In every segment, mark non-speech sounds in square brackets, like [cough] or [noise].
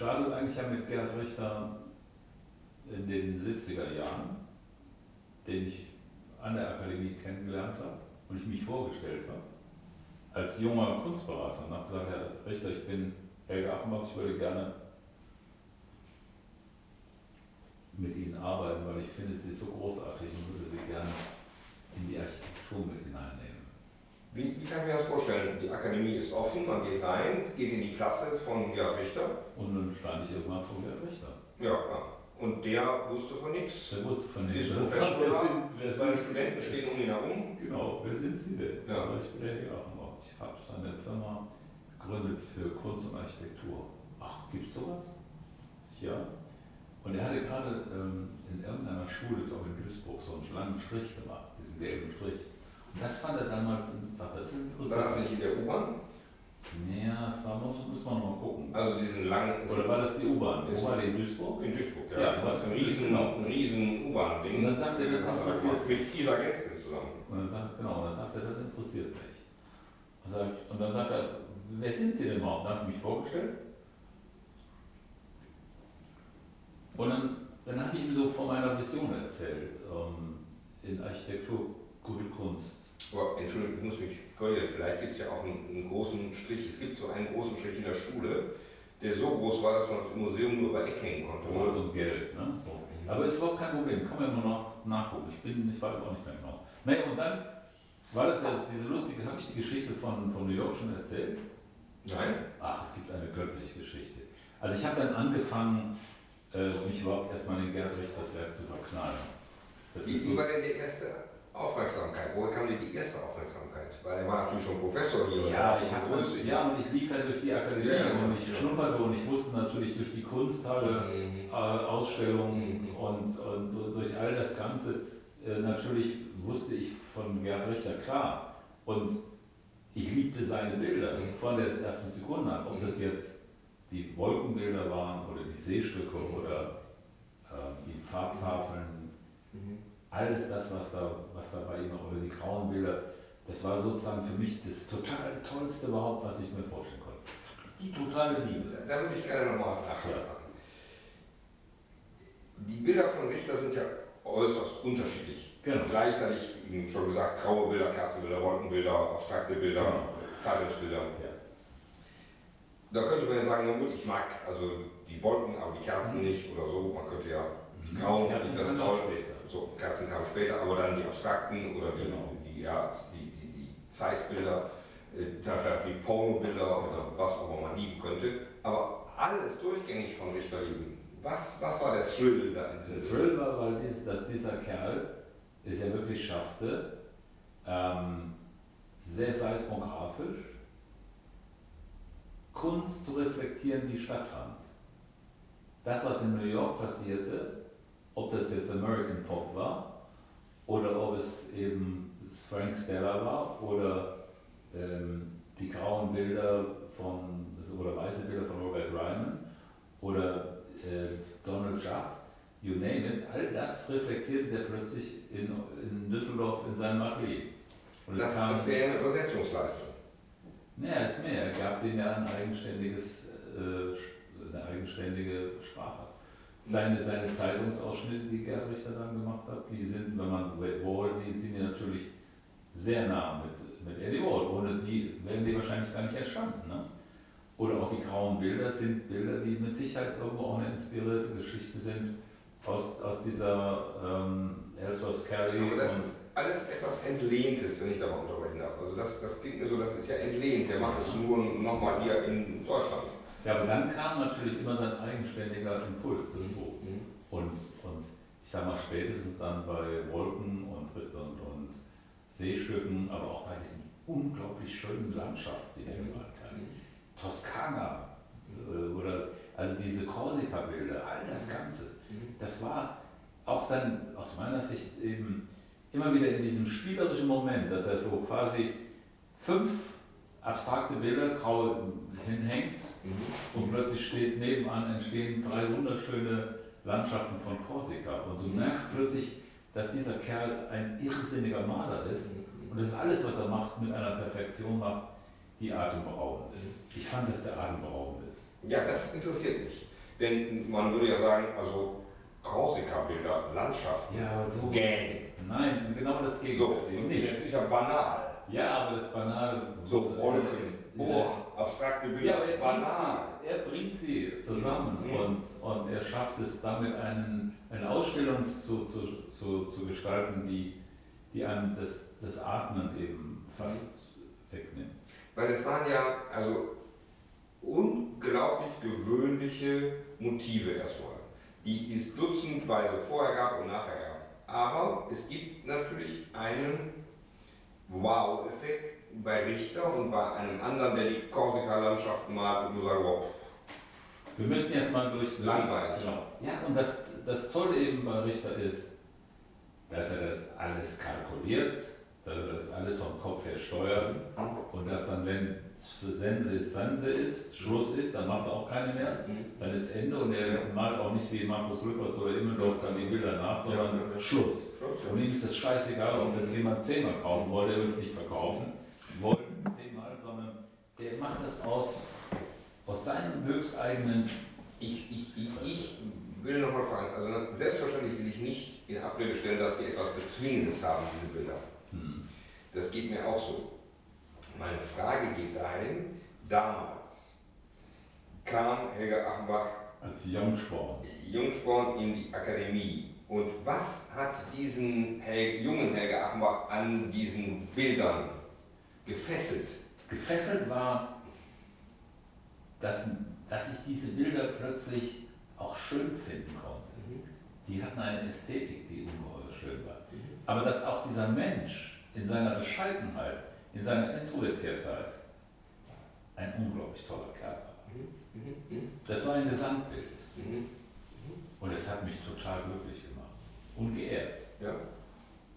startet eigentlich ja mit Gerd Richter in den 70er Jahren, den ich an der Akademie kennengelernt habe und ich mich vorgestellt habe als junger Kunstberater und habe gesagt, Herr Richter, ich bin Helge Achenbach, ich würde gerne mit Ihnen arbeiten, weil ich finde Sie so großartig und würde Sie gerne in die Architektur mit hineinnehmen. Wie, wie kann ich mir das vorstellen? Die Akademie ist offen, man geht rein, geht in die Klasse von Gerhard Richter. Und dann stand ich irgendwann vor Gerhard Richter. Ja, klar. Und der wusste von nichts. Der wusste von nichts. Ist Professor, Seine Studenten stehen um ihn herum. Genau, wer sind Sie denn? Ja. Also ich bin der Herr. Ich habe eine Firma gegründet für Kunst und Architektur. Ach, gibt's sowas? Ja. Und er hatte gerade ähm, in irgendeiner Schule, ich glaube in Duisburg, so einen langen Strich gemacht, diesen gelben Strich. Das fand er damals, er, das ist War das interessant. nicht in der U-Bahn? Ja, das war, muss, muss man mal gucken. Also diesen langen. Oder war das die U-Bahn? Wo war die in Duisburg? in Duisburg, Ja, ja. was- ein riesen, genau. ein riesen U-Bahn-Ding. Und dann sagt er, das interessiert Mit Isa Gensken zusammen. Und dann sagt, genau, und dann sagt er, das interessiert mich. Und, sag, und dann sagt er, wer sind Sie denn überhaupt? Dann habe ich mich vorgestellt. Und dann, dann habe ich ihm so von meiner Vision erzählt. Ähm, in Architektur, gute Kunst. Aber Entschuldigung, ich muss mich korrigieren, vielleicht gibt es ja auch einen, einen großen Strich. Es gibt so einen großen Strich in der Schule, der so groß war, dass man das im Museum nur über Eck hängen konnte. Gold und Geld. Ne? So. Aber ist überhaupt kein Problem, kann man immer noch nachgucken. Ich bin, ich weiß auch nicht mehr genau. Naja, und dann war das ja diese lustige, habe ich die Geschichte von, von New York schon erzählt? Nein? Ach, es gibt eine göttliche Geschichte. Also ich habe dann angefangen, äh, mich überhaupt erstmal in Gerd Richters Werk zu verknallen. Das Wie, war denn die erste Aufmerksamkeit? Woher kam denn die erste Aufmerksamkeit? Weil er war natürlich schon Professor hier. ja, ich habe Größe. ja, und ich lief ja durch die Akademie Ja, ja, und ich ja. schnupperte und ich wusste natürlich durch die Kunsthalle, Mhm. äh, Ausstellungen Mhm. und, und durch all das Ganze, äh, natürlich wusste ich von Gerd Richter klar. Und ich liebte seine Bilder Mhm. von der ersten Sekunde an, ob das jetzt die Wolkenbilder waren oder die Seestücke Mhm. oder äh, die Farbtafeln, Mhm. Alles das, was da, was da bei ihm oder die grauen Bilder, das war sozusagen für mich das total tollste überhaupt, was ich mir vorstellen konnte. Die totale Liebe. Da würde ich gerne nochmal nachhaken. Die Bilder von Richter sind ja äußerst unterschiedlich. Genau. Gleichzeitig, wie schon gesagt, graue Bilder, Kerzenbilder, Wolkenbilder, abstrakte Bilder, Genau. Zeitungsbilder. Ja. Da könnte man ja sagen, na gut, ich mag also die Wolken, aber die Kerzen nicht oder so. Man könnte ja die grauen, Mhm. Kamen auch toll. später. So, Kerzen kamen später, aber dann die abstrakten oder die, Genau. die, ja, die, die, die Zeitbilder, äh, da vielleicht die Pornobilder oder was auch immer man lieben könnte. Aber alles durchgängig von Richter lieben. Was, was war der Thrill da in Der Thrill war, weil dies, dass dieser Kerl es ja wirklich schaffte, ähm, sehr seismografisch Kunst zu reflektieren, die stattfand. Das, was in New York passierte, ob das jetzt American Pop war oder ob es eben Frank Stella war oder ähm, die grauen Bilder von oder weiße Bilder von Robert Ryman oder äh, Donald Judd, you name it, all das reflektierte der plötzlich in, in Düsseldorf in seinem Atelier. Und Das, kam- das wäre eine Übersetzungsleistung. Naja, ist mehr. Er gab denen ja ein eigenständiges, äh, eine eigenständige Sprache. Seine, seine Zeitungsausschnitte, die Gerd Richter dann gemacht hat, die sind, wenn man Wall sieht, sind die natürlich sehr nah mit, mit Eddie Wall. Ohne die wären die wahrscheinlich gar nicht entstanden. Ne? Oder auch die grauen Bilder sind Bilder, die mit Sicherheit irgendwo auch eine inspirierte Geschichte sind aus, aus dieser ähm, Ellsworth Carey. Aber das ist alles etwas Entlehntes, wenn ich da mal unterbrechen darf. Also das, das klingt mir so, das ist ja entlehnt. Der macht es nur nochmal hier in Deutschland. Ja, aber dann kam natürlich immer sein eigenständiger Impuls dazu. Mhm. Und, und ich sag mal, spätestens dann bei Wolken und, und, und Seestücken, aber auch bei diesen unglaublich schönen Landschaften, die er gemalt hat. Toskana äh, oder also diese Korsika-Bilder, all das Ganze. Das war auch dann aus meiner Sicht eben immer wieder in diesem spielerischen Moment, dass er so quasi fünf abstrakte Bilder grau hinhängt Mhm. und plötzlich steht nebenan entstehen drei wunderschöne Landschaften von Korsika. Und du Mhm. merkst plötzlich, dass dieser Kerl ein irrsinniger Maler ist Mhm. und das alles, was er macht, mit einer Perfektion macht, die atemberaubend ist. Ich fand, dass der atemberaubend ist. Ja, das interessiert mich. Denn man würde ja sagen, also Korsika-Bilder, Landschaften, Ja, so. Gang. Nein, genau das So, Gegenteil. und nicht. das ist ja banal. Ja, aber das Banale. So Wolken, boah, abstrakte Ja, Bilder, aber er bringt, banal. sie, er bringt sie zusammen Mhm. und, und er schafft es damit, einen, eine Ausstellung zu, zu, zu, zu gestalten, die, die einem das, das Atmen eben fast wegnimmt. Weil es waren ja also unglaublich gewöhnliche Motive erstmal, die es dutzendweise vorher gab und nachher gab. Aber es gibt natürlich einen Wow-Effekt bei Richter und bei einem anderen, der die Korsika-Landschaften malt und nur sagt, wow, Wir müssen jetzt mal durch. Langweilig. Genau. Ja, und das, das Tolle eben bei Richter ist, dass er das alles kalkuliert, er das alles vom Kopf her steuert und dass dann, wenn Sense ist Sense ist, Schluss ist, dann macht er auch keine mehr. Dann ist Ende und er malt auch nicht wie Markus Lüppers oder Immendorf dann die Bilder nach, sondern. Schluss, Und ihm ist das scheißegal, ob das jemand zehnmal kaufen wollte, er will es nicht verkaufen, wollen zehnmal, sondern der macht das aus, aus seinem höchsteigenen Ich, ich, ich, ich will nochmal fragen, also selbstverständlich will ich nicht in Abrede stellen, dass die etwas Bezwingendes haben, diese Bilder. hm, Das geht mir auch so. Meine Frage geht dahin, damals kam Helga Achenbach als Jungsporn. Jungsporn in die Akademie. Und was hat diesen Hel jungen Helga Achenbach an diesen Bildern gefesselt? Gefesselt war, dass, dass ich diese Bilder plötzlich auch schön finden konnte. Die hatten eine Ästhetik, die ungeheuer schön war. Aber dass auch dieser Mensch in seiner Bescheidenheit, in seiner Introvertiertheit ein unglaublich toller Kerl war. Das war ein Gesamtbild. Und es hat mich total glücklich gemacht und geehrt. Ja.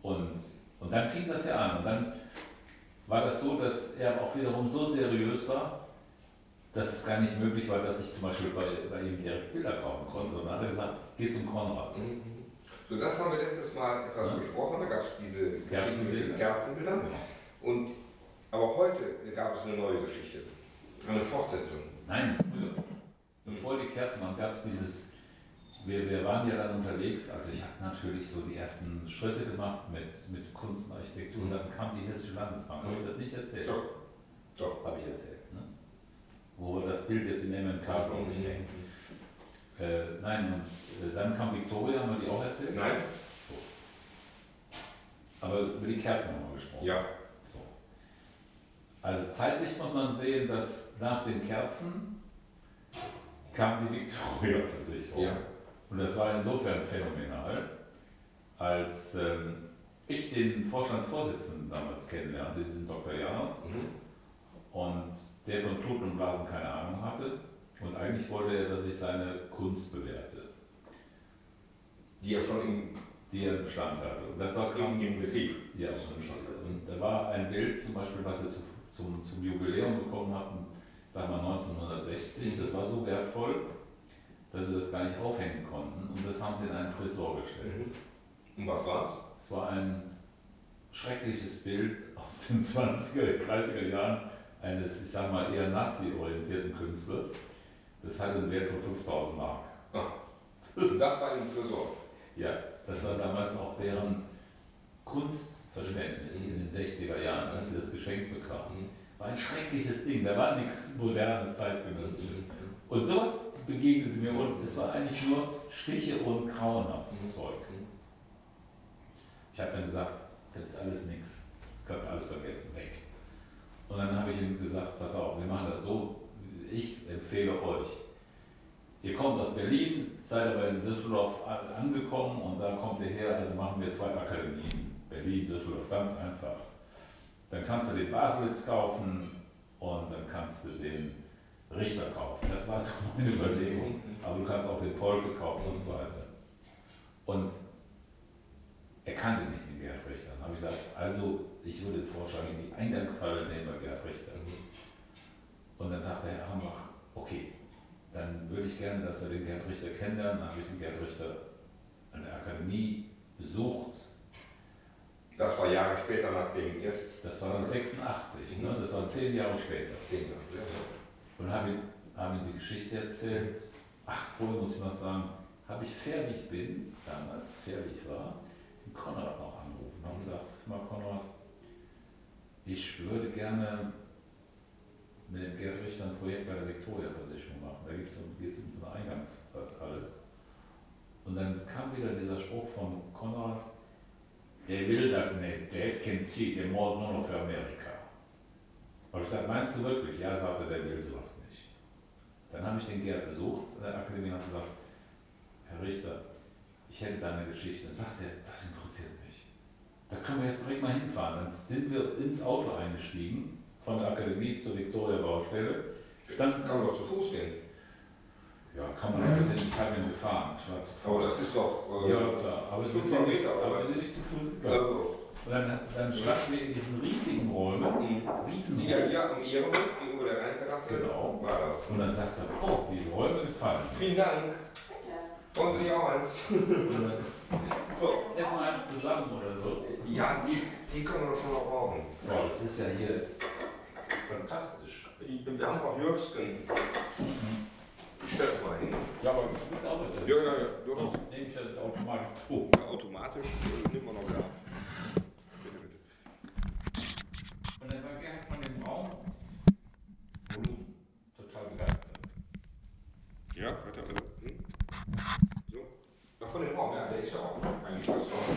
Und, und dann fing das ja an. Und dann war das so, dass er auch wiederum so seriös war, dass es gar nicht möglich war, dass ich zum Beispiel bei, bei ihm direkt Bilder kaufen konnte. Und dann hat er gesagt, geh zum Konrad. So, das haben wir letztes Mal etwas Ja. besprochen, da gab es diese Geschichte mit den Kerzenbilder. Kerzenbildern. Und, aber heute gab es eine neue Geschichte, eine Fortsetzung. Nein, früher. Bevor die Kerzen waren, gab es dieses, wir, wir waren ja dann unterwegs, also ich habe natürlich so die ersten Schritte gemacht mit, mit Kunst und Architektur und dann kam die Hessische Landesbank. Habe ich das nicht erzählt? Doch. Doch. Habe ich erzählt. Ne? Wo das Bild jetzt in MMK, glaube ich, hängt. Äh, nein, und äh, dann kam Victoria, haben wir die auch erzählt? Nein? Aber über die Kerzen haben wir gesprochen. Ja. So. Also zeitlich muss man sehen, dass nach den Kerzen kam die Victoria-Versicherung. Ja. Und das war insofern phänomenal, als ähm, ich den Vorstandsvorsitzenden damals kennenlernte, diesen Dr. Janert, Mhm. und der von Tuten und Blasen keine Ahnung hatte. Und eigentlich wollte er, dass ich seine Kunst bewerte, Die ja schon im, die er Bestand hatte. Und das war im, im Betrieb. Ja, und, und da war ein Bild zum Beispiel, was sie zu, zum, zum Jubiläum bekommen hatten, sagen wir 1960, das war so wertvoll, dass sie das gar nicht aufhängen konnten und das haben sie in einen Tresor gestellt. Und was war's? Es war ein schreckliches Bild aus den 20er, 30er Jahren eines, ich sag mal, eher nazi-orientierten Künstlers. Das hatte einen Wert von 5000 Mark. Ah. Das, Das war im Tresor. ja, das war damals auch deren Kunstverständnis in den 60er Jahren, als sie das geschenkt bekamen. War ein schreckliches Ding, da war nichts modernes, zeitgenössisches. Und sowas begegnete mir und es war eigentlich nur Stiche und grauenhaftes Zeug. Ich habe dann gesagt, das ist alles nichts, das kannst du alles vergessen, weg. Und dann habe ich ihm gesagt, pass auf, wir machen das so, ich empfehle euch, ihr kommt aus Berlin, seid aber in Düsseldorf an- angekommen und da kommt ihr her, also machen wir zwei Akademien, Berlin, Düsseldorf, ganz einfach. Dann kannst du den Baselitz kaufen und dann kannst du den Richter kaufen. Das war so [laughs] meine Überlegung. Aber du kannst auch den Polke kaufen und so weiter. Und er kannte nicht den Gerd Richter. Dann habe ich gesagt, also ich würde vorschlagen, die Eingangshalle nehmen wir Gerd Richter. Und dann sagte Herr Hambach, okay, dann würde ich gerne, dass wir den Gerd Richter kennenlernen. Dann habe ich den Gerd Richter an der Akademie besucht. Das war Jahre später nach dem ersten. Das war dann 86, ne? das war zehn Jahre später. Zehn Jahre später. Und habe ihm, hab ihm die Geschichte erzählt ach, vorher muss ich noch sagen, habe ich fair wie ich bin, damals fair wie ich war, den Konrad noch angerufen und gesagt, mal Konrad, ich würde gerne mit dem Gerd Richter ein Projekt bei der Viktoria-Versicherung machen. Da geht es um, so eine Eingangshalle. Und dann kam wieder dieser Spruch von Konrad, der will das nicht, der hat kein Ziel, der mord nur noch für Amerika. Und ich sagte, meinst du wirklich? Ja, sagte der will sowas nicht. Dann habe ich den Gerd besucht in der Akademie und gesagt, Herr Richter, ich hätte da eine Geschichte. Dann sagt er, das interessiert mich. Da können wir jetzt direkt mal hinfahren. Dann sind wir ins Auto eingestiegen, von der Akademie zur Viktoria-Baustelle. Dann kann man doch zu Fuß gehen. Ja, kann man, wir sind halb gefahren. Ich war zu Aber das ist doch äh, ja, klar. Aber wir sind, 500 nicht, aber wir sind nicht zu Fuß gegangen. Also, Und dann, dann standen wir in diesen riesigen Räumen, die riesen ja hier am Ehrenhof gegenüber der Rheinterrasse Genau. war das. Und dann sagt er, oh, die Räume gefallen. Vielen Dank. Wollen Sie nicht auch eins? So. essen eins zusammen oder so. Ja, die, die können wir doch schon noch brauchen. Boah, das ist ja hier fantastisch. Wir haben auch Jürgsken. Ich stell das mal hin. Ja, aber du bist auch mit Ja, ja, ja. Durchaus. Sonst nehme ich das automatisch zu. Ja, automatisch äh, nehmen wir noch da. Bitte, bitte. Und dann war Gerhard von dem Raum Volumen total begeistert. Ja, weiter, weiter. Hm? So. Ach, von dem Raum, ja, der ist ja auch eigentlich fast noch.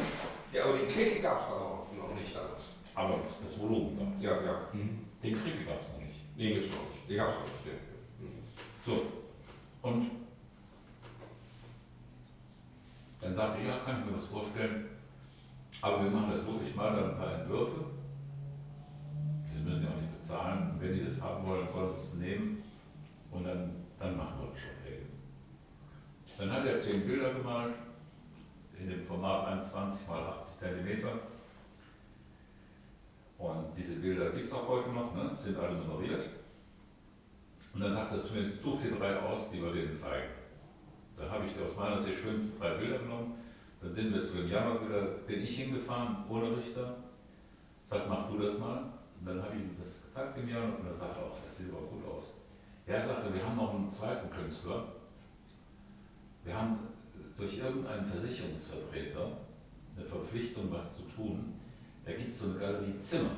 Ja, aber den Klick gab es da noch, noch nicht alles. Aber das, das Volumen gab es. Ja, ja. Hm. Den Krieg gab es noch nicht. Den gibt's noch nicht. Den gab's noch nicht. Den. Hm. So. Und dann sagte ich, ja, kann ich mir was vorstellen. Aber wir machen das wirklich mal, dann ein paar Entwürfe. Sie müssen ja auch nicht bezahlen. Und wenn die das haben wollen, sollen sie es nehmen. Und dann, dann machen wir das schon regeln. Er zehn Bilder gemalt, in dem Format 1,20 x 80 cm. Und diese Bilder gibt es auch heute noch, ne? sind alle nummeriert. Und dann sagt er zu mir, such dir drei aus, die wir denen zeigen. Da habe ich die aus meiner Sicht schönsten drei Bilder genommen. Dann sind wir zu dem Jammerbilder, bin ich hingefahren, ohne Richter. Sagt, mach du das mal. Und dann habe ich ihm das gezeigt dem Jammer und er sagte auch, das sieht aber gut aus. Er sagte, wir haben noch einen zweiten Künstler. Wir haben durch irgendeinen Versicherungsvertreter eine Verpflichtung, was zu tun. Da gibt es so eine Galerie Zimmer.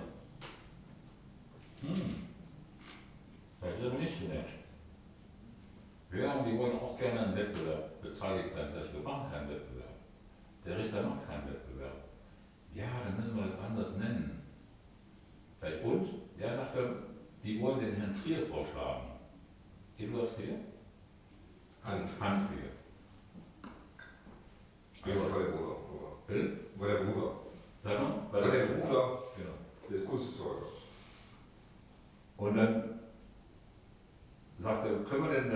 Hm. Das ist aber nicht so nett. Ja, und die wollen auch gerne an Wettbewerb beteiligt sein. Sag ich, wir machen keinen Wettbewerb. Der Richter macht keinen Wettbewerb. Ja, dann müssen wir das anders nennen. Sag ich, und? Ja, sagt er, die wollen den Herrn Trier vorschlagen. Eduard Trier? Hand. Herrn Trier. Also war der Bruder. Bill? War der Bruder. Sag mal? War der Bruder Genau. des Kunstzeuger. Und dann sagt er, können wir denn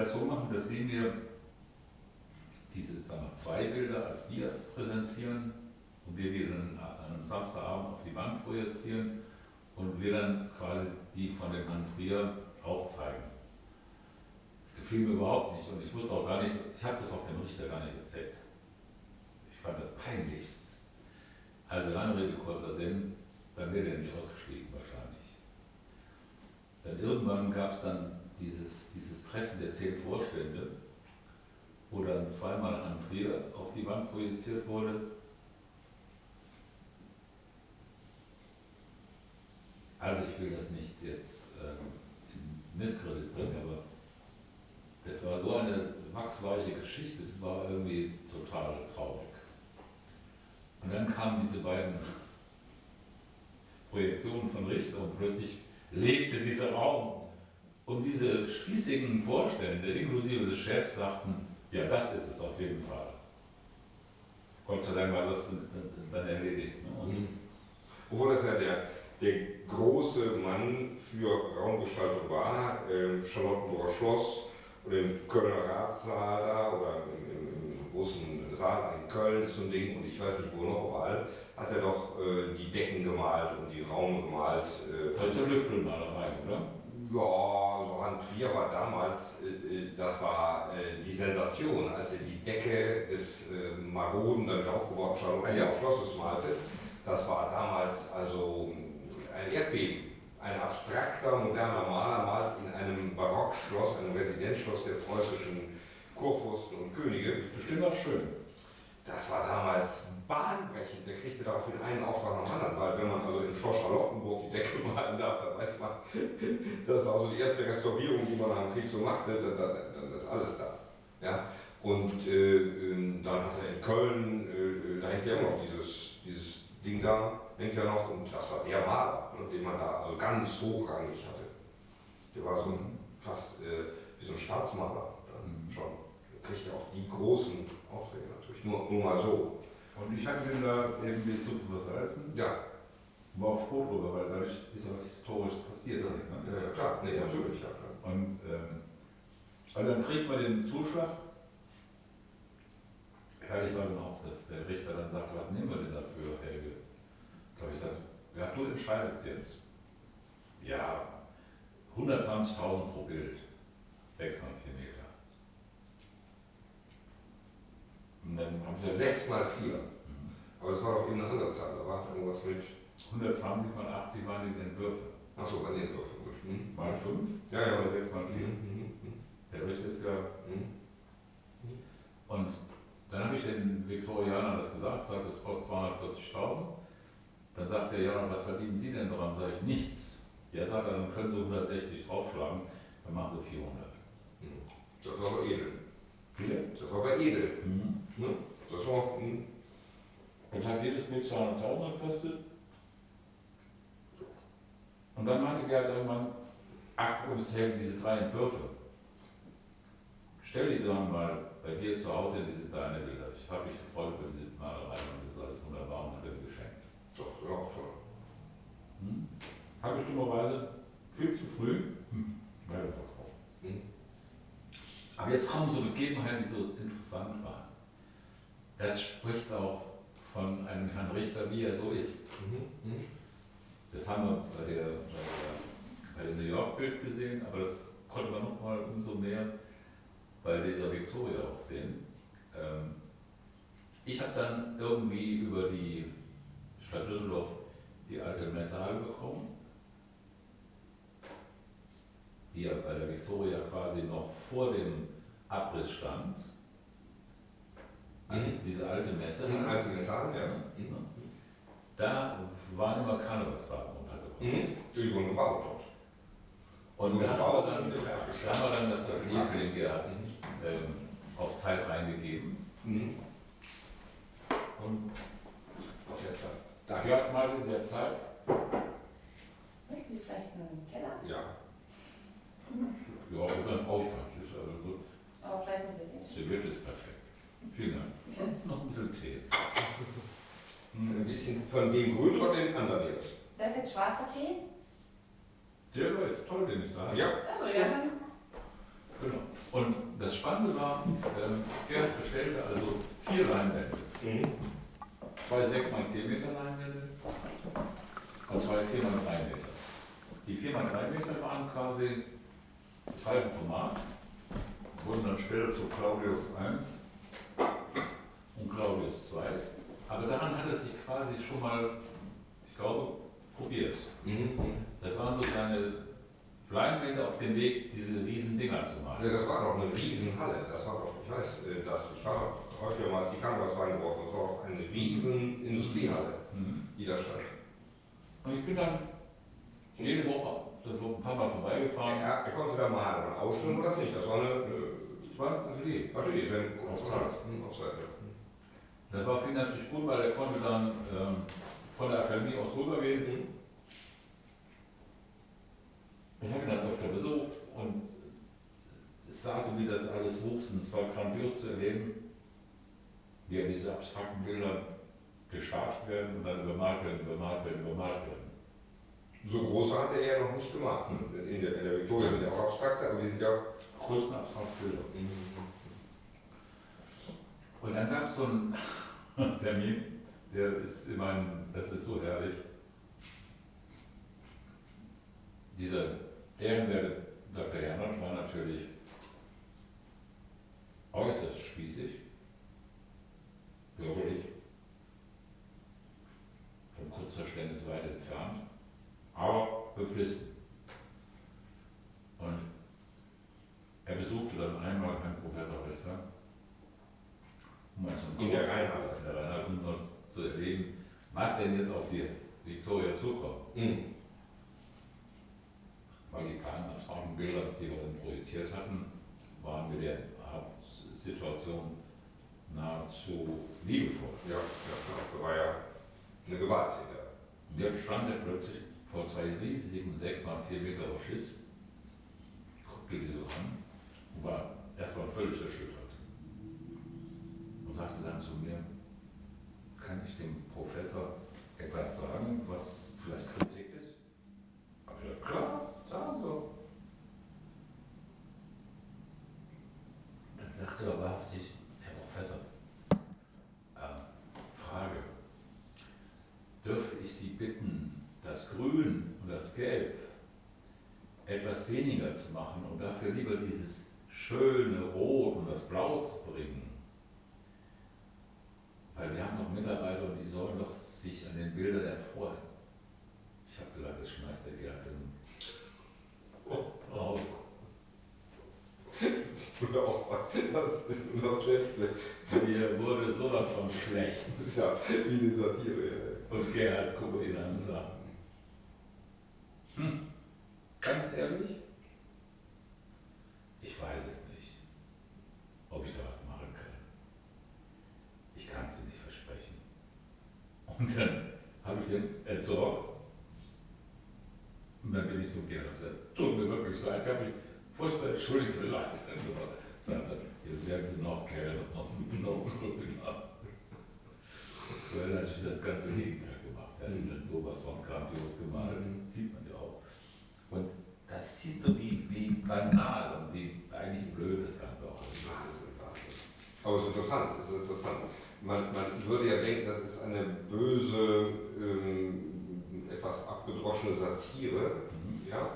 Sie mir diese sagen wir, zwei Bilder als Dias präsentieren und wir die dann an einem Samstagabend auf die Wand projizieren und wir dann quasi die von dem Herrn Trier auch zeigen. Das gefiel mir überhaupt nicht und ich wusste auch gar nicht, ich habe das auch dem Richter gar nicht erzählt. Ich fand das peinlichst. Also lange Rede, kurzer Sinn, dann wäre der nicht ausgestiegen wahrscheinlich. Dann irgendwann gab es dann dieses, dieses Treffen der zehn Vorstände, wo dann zweimal an Trier auf die Wand projiziert wurde. Also ich will das nicht jetzt ähm, in Misskredit bringen, aber das war so eine wachsweiche Geschichte, das war irgendwie total traurig. Und dann kamen diese beiden Projektionen von Richter und plötzlich lebte dieser Raum. Und diese spießigen Vorstände, inklusive des Chefs, sagten, ja, das ist es auf jeden Fall. Gott sei Dank war das dann erledigt. Ne? Und Obwohl das ja der, der große Mann für Raumgestaltung war, äh, Charlottenburger Schloss oder im Kölner Ratssaal da oder im, im, großen Saal in Köln ein Ding und ich weiß nicht wo noch überall, hat er doch äh, die Decken gemalt und die Raum gemalt. Äh, das ist ja Lüftelmalerei, oder? Ja, Hand Trier war damals, äh, äh, das war äh, die Sensation, als er die Decke des maroden, wieder aufgebauten Charlottenburger Ja. Schlosses malte. Das war damals also ein Erdbeben. Ein abstrakter, moderner Maler malt in einem Barockschloss, einem Residenzschloss der preußischen Kurfürsten und Könige. Das ist bestimmt auch schön. Das war damals bahnbrechend. Der kriegte daraufhin einen Auftrag nach dem anderen, weil wenn man also in Schloss Charlottenburg die Decke [laughs] malen darf, dann weiß man, [laughs] das war also die erste Restaurierung, die man nach dem Krieg so machte, dann, dann, dann ist alles da. Ja? Und äh, dann hat er in Köln, äh, da hängt ja immer noch dieses, dieses Ding da, hängt ja noch, und das war der Maler, ne, den man da also ganz hochrangig hatte. Der war so ein, fast äh, wie so ein Staatsmaler dann Mhm. schon. Kriegt ja auch die großen Aufträge natürlich, nur, nur mal so. Und ich hatte den da eben die Suppe versalzen, Ja, war auch froh drüber, weil dadurch ist ja was Historisches passiert. hier, ne? ja, ja klar, nee, natürlich, ja klar. Und ähm, also dann kriegt man den Zuschlag. Herrlich war dann auch, dass der Richter dann sagt, was nehmen wir denn dafür, Helge? Da habe ich gesagt, ja, du entscheidest jetzt. Ja, 120.000 pro Bild, 6 mal 4 Meter. Und dann haben sie gesagt, 6 mal 4. Mhm. Aber das war doch eben eine andere Zahl, da war irgendwas mit. 120 mal 80 waren die Entwürfe. Achso, bei den Würfeln. Gut. Hm. Mal 5, Ja, ja. oder 6 mal 4. Mhm, mhm, Der Richter ist ja. mhm. Und dann habe ich den Viktorianern das gesagt, gesagt, das kostet 240.000. Dann sagt der, ja, was verdienen Sie denn daran? Sage ich, nichts. Ja, sagt er, dann können Sie 160 draufschlagen, dann machen Sie 400. Mhm. Das war aber edel. Bitte? Das war aber edel. Mhm. Ne? Das war. hm. Und hat jedes Bild 200.000 gekostet. Und dann meinte Gerd irgendwann, ach, uns helfen diese drei Entwürfe. Stell die doch mal bei dir zu Hause in diese deine Bilder. Ich habe mich gefreut über diese Malerei und das ist alles wunderbar und hat er mir geschenkt. Doch, auch toll. Hm? Habe ich dummerweise viel zu früh hm. leider verkauft. Hm. Aber jetzt kommen so Begebenheiten, die so interessant waren. Das spricht auch von einem Herrn Richter, wie er so ist. Mhm. Mhm. Das haben wir bei, der, bei, der, bei dem New York-Bild gesehen, aber das konnte man noch mal umso mehr bei dieser Victoria auch sehen. Ähm, ich habe dann irgendwie über die Stadt Düsseldorf die alte Messehalle bekommen, die ja bei der Victoria quasi noch vor dem Abriss stand. Mhm. Diese alte Messe. Mhm. Alte Messalen, ja. Mhm. Da waren immer Karnevalswagen untergebracht. Mhm. Die wurden gebaut dort. Und da haben, wir dann, mit da haben wir dann das Atelier für den Gerhard ähm, auf Zeit reingegeben. Mhm. Und war- Danke. Gerhard mal in der Zeit, Möchten Sie vielleicht einen Teller? Ja. ja, und dann brauche ich gar nicht. Ist also vielleicht eine Serviette. Serviette ist perfekt. Vielen Dank. Und [laughs] noch ein bisschen Tee. Ein Hm. bisschen von dem Grün oder dem anderen jetzt? Das ist jetzt schwarzer Tee? Der war jetzt toll, den ich da hatte. Ja. Achso, ja. dann. Genau. Und das Spannende war, ähm, Gerhard bestellte also vier Leinwände. Mhm. Zwei 6 x 4 Meter Leinwände und zwei 4 x 3 Meter. Die 4 x 3 Meter waren quasi das halbe Format, wurden dann später zu Claudius 1 und Claudius 2. Aber daran hat es sich quasi schon mal, ich glaube, probiert. Mhm. Das waren so kleine Leinwände auf dem Weg, diese riesen Dinger zu Ja, machen. das war doch eine Riesenhalle. Das war doch, ich weiß, äh, das, ich war häufiger mal als die Karnevals reingeworfen. Das war auch eine riesen Industriehalle, Hm. die da stand. Und ich bin dann jede Woche so ein paar Mal vorbeigefahren. Er, er konnte da malen ausstellen oder das nicht. Das war eine war Atelier. Atelier, sein Auf Zeit. Hm, ja. Das war für ihn natürlich gut, weil er konnte dann ähm, von der Akademie aus rübergehen. Mhm. Ich habe ihn dann öfter besucht und es sah so, wie das alles wuchs und es war grandios zu erleben, wie er diese abstrakten Bilder gestartet werden und dann übermalt werden, übermalt werden, übermalt werden. So große hatte er noch nicht gemacht. In der, in der Victoria sind ja auch abstrakte, aber die sind ja. Bilder. Mhm. Und dann gab es so einen [laughs] Termin, der ist in meinem, das ist so herrlich. Dieser ehrenwerte Dr. Janot war natürlich äußerst spießig, bürgerlich, vom Kurzverständnis weit entfernt, aber beflissen. Und er besuchte dann einmal Herrn Professor Richter, ne? um mal zum der Reinhardt, der um noch zu erleben, was denn jetzt auf die Victoria zukommt. Mhm. Weil die kleinen abstrakten Bilder, die wir dann projiziert hatten, waren mit der Situation nahezu liebevoll. Ja, ja, war ja eine Gewalttäter. Und jetzt stand er plötzlich vor zwei riesigen 6x4 Meter Schiss, guckte die so an war erstmal völlig erschüttert. Und sagte dann zu mir, kann ich dem Professor etwas sagen, was vielleicht Kritik ist? Hab ich gesagt, klar, sagen Sie. Dann sagte er wahrhaftig, Herr Professor, ähm, Frage, dürfte ich Sie bitten, das Grün und das Gelb etwas weniger zu machen und dafür lieber dieses schöne Rot und das Blau zu bringen? Weil wir haben doch Mitarbeiter und die sollen doch sich an den Bildern erfreuen. Ich habe gedacht, das schmeißt der Gerd raus. Ich würde auch sagen, das ist nur das Letzte. Mir wurde sowas von schlecht. Das ist ja wie eine Satire. Und Gerhard guckt ihn an und sagt, hm, ganz ehrlich, ich weiß es nicht, ob ich da was machen kann. Ich kann es dir nicht versprechen. Und dann habe ich den entsorgt. Und dann bin ich zum Gerhard und gesagt, tut mir wirklich so, als habe ich furchtbar entschuldigt gelacht. Und sagte, jetzt werden sie noch kälter, noch grüner. Natürlich das ganze Gegenteil gemacht. Er hat dann sowas von grandios gemalt, sieht man ja auch. Und das siehst du, wie, wie banal und wie eigentlich blöd das Ganze auch ist. Wahnsinn, Wahnsinn. Aber es ist interessant, es ist interessant. Man, man würde ja denken, das ist eine böse, ähm, etwas abgedroschene Satire. Mhm. Ja?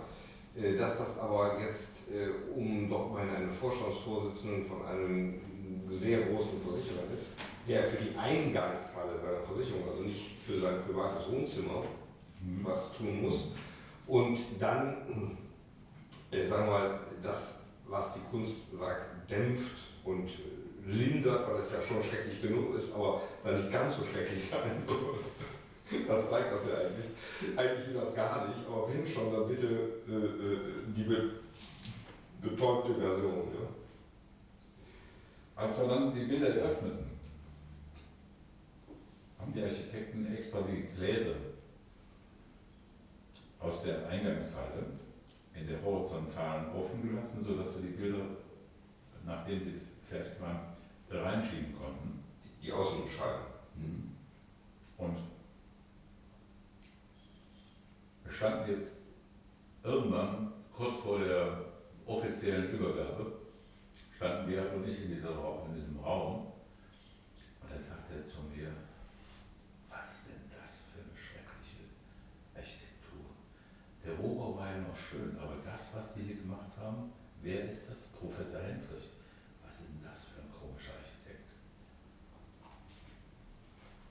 Äh, Dass das aber jetzt, äh, um doch mal einen Vorstandsvorsitzenden von einem sehr großen Versicherer ist, der für die Eingangshalle seiner Versicherung, also nicht für sein privates Wohnzimmer, Mhm. was tun muss. Und dann, äh, sagen wir mal, das, was die Kunst sagt, dämpft und äh, lindert, weil es ja schon schrecklich genug ist, aber dann nicht ganz so schrecklich [laughs] sein soll. Das zeigt das ja eigentlich. Eigentlich will das gar nicht, aber wenn schon, dann bitte äh, äh, die be betäubte Version. Ja? Als wir dann die Bilder eröffneten, haben die Architekten extra die Gläser aus der Eingangshalle in der horizontalen offen gelassen, sodass wir die Bilder, nachdem sie fertig waren, da reinschieben konnten. Die, die Außenscheiben. Und wir standen jetzt irgendwann kurz vor der offiziellen Übergabe, standen Gerhard und ich in, dieser, in diesem Raum und dann sagte er zu mir, was ist denn das für eine schreckliche Architektur? Der Rohbau war ja noch schön, aber das, was die hier gemacht haben, wer ist das? Professor Hendrich. Was ist denn das für ein komischer Architekt?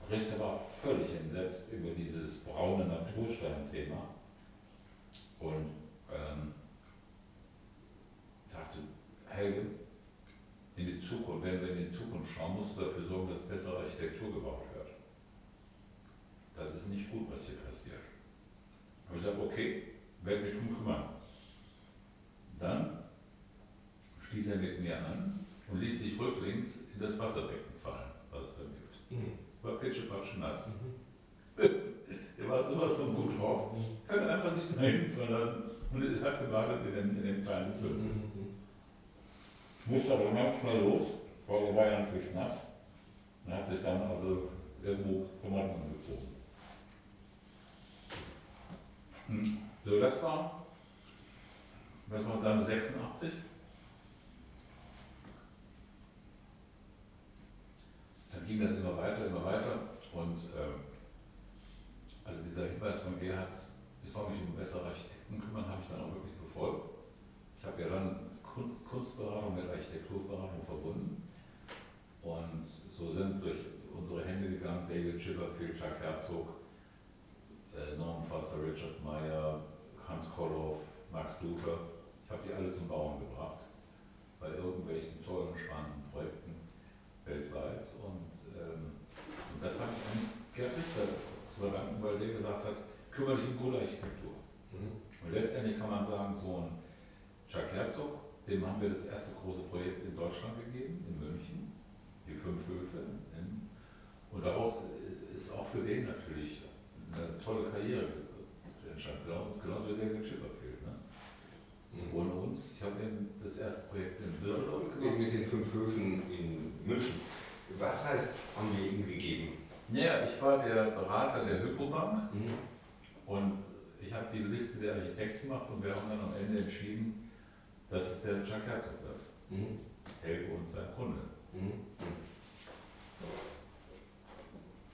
Richter war völlig entsetzt über dieses braune Naturstein-Thema und ähm, sagte, Helge, in die Zukunft, wenn wir in die Zukunft schauen, musst du dafür sorgen, dass bessere Architektur gebaut wird. Das ist nicht gut, was hier passiert. Und ich gesagt, okay, werde mich drum kümmern. Dann stieß er mit mir an und ließ sich rücklings in das Wasserbecken fallen, was es da gibt. War pitschepatsch nass. [laughs] Er war sowas von gut drauf. Kann einfach sich da hinten verlassen und er hat gewartet in dem, in dem kleinen Klüppel. Musste aber ganz schnell los, weil er war ja natürlich nass und hat sich dann also irgendwo Rand gezogen. Hm. So, das war, was war dann 86? Dann ging das immer weiter, immer weiter und ähm, also dieser Hinweis von Gerhard, ich soll mich um bessere Architekten kümmern, habe ich dann auch wirklich befolgt. Ich habe ja dann Kunstberatung mit Architekturberatung verbunden. Und so sind durch unsere Hände gegangen David Chipperfield, Chuck Herzog, äh, Norman Foster, Richard Meyer, Hans Kolloff, Max Duker. Ich habe die alle zum Bauen gebracht bei irgendwelchen tollen, spannenden Projekten weltweit. Und, ähm, und das habe ich an Gerd Richter zu verdanken, weil der gesagt hat, kümmere dich um gute Architektur. Mhm. Und letztendlich kann man sagen, so ein Chuck Herzog dem haben wir das erste große Projekt in Deutschland gegeben, in München, die fünf Höfe. In, und daraus ist auch für den natürlich eine tolle Karriere entstanden, genau, genauso wie David Chipperfield. Ne? Ohne uns, ich habe eben das erste Projekt in Düsseldorf gemacht. mit den fünf Höfen in München. Was heißt, haben wir ihm gegeben? Ja, ich war der Berater der Hypobank Mhm. und ich habe die Liste der Architekten gemacht und wir haben dann am Ende entschieden, dass es der Jacques Herzog. Mhm. Helge und sein Kunde. Mhm.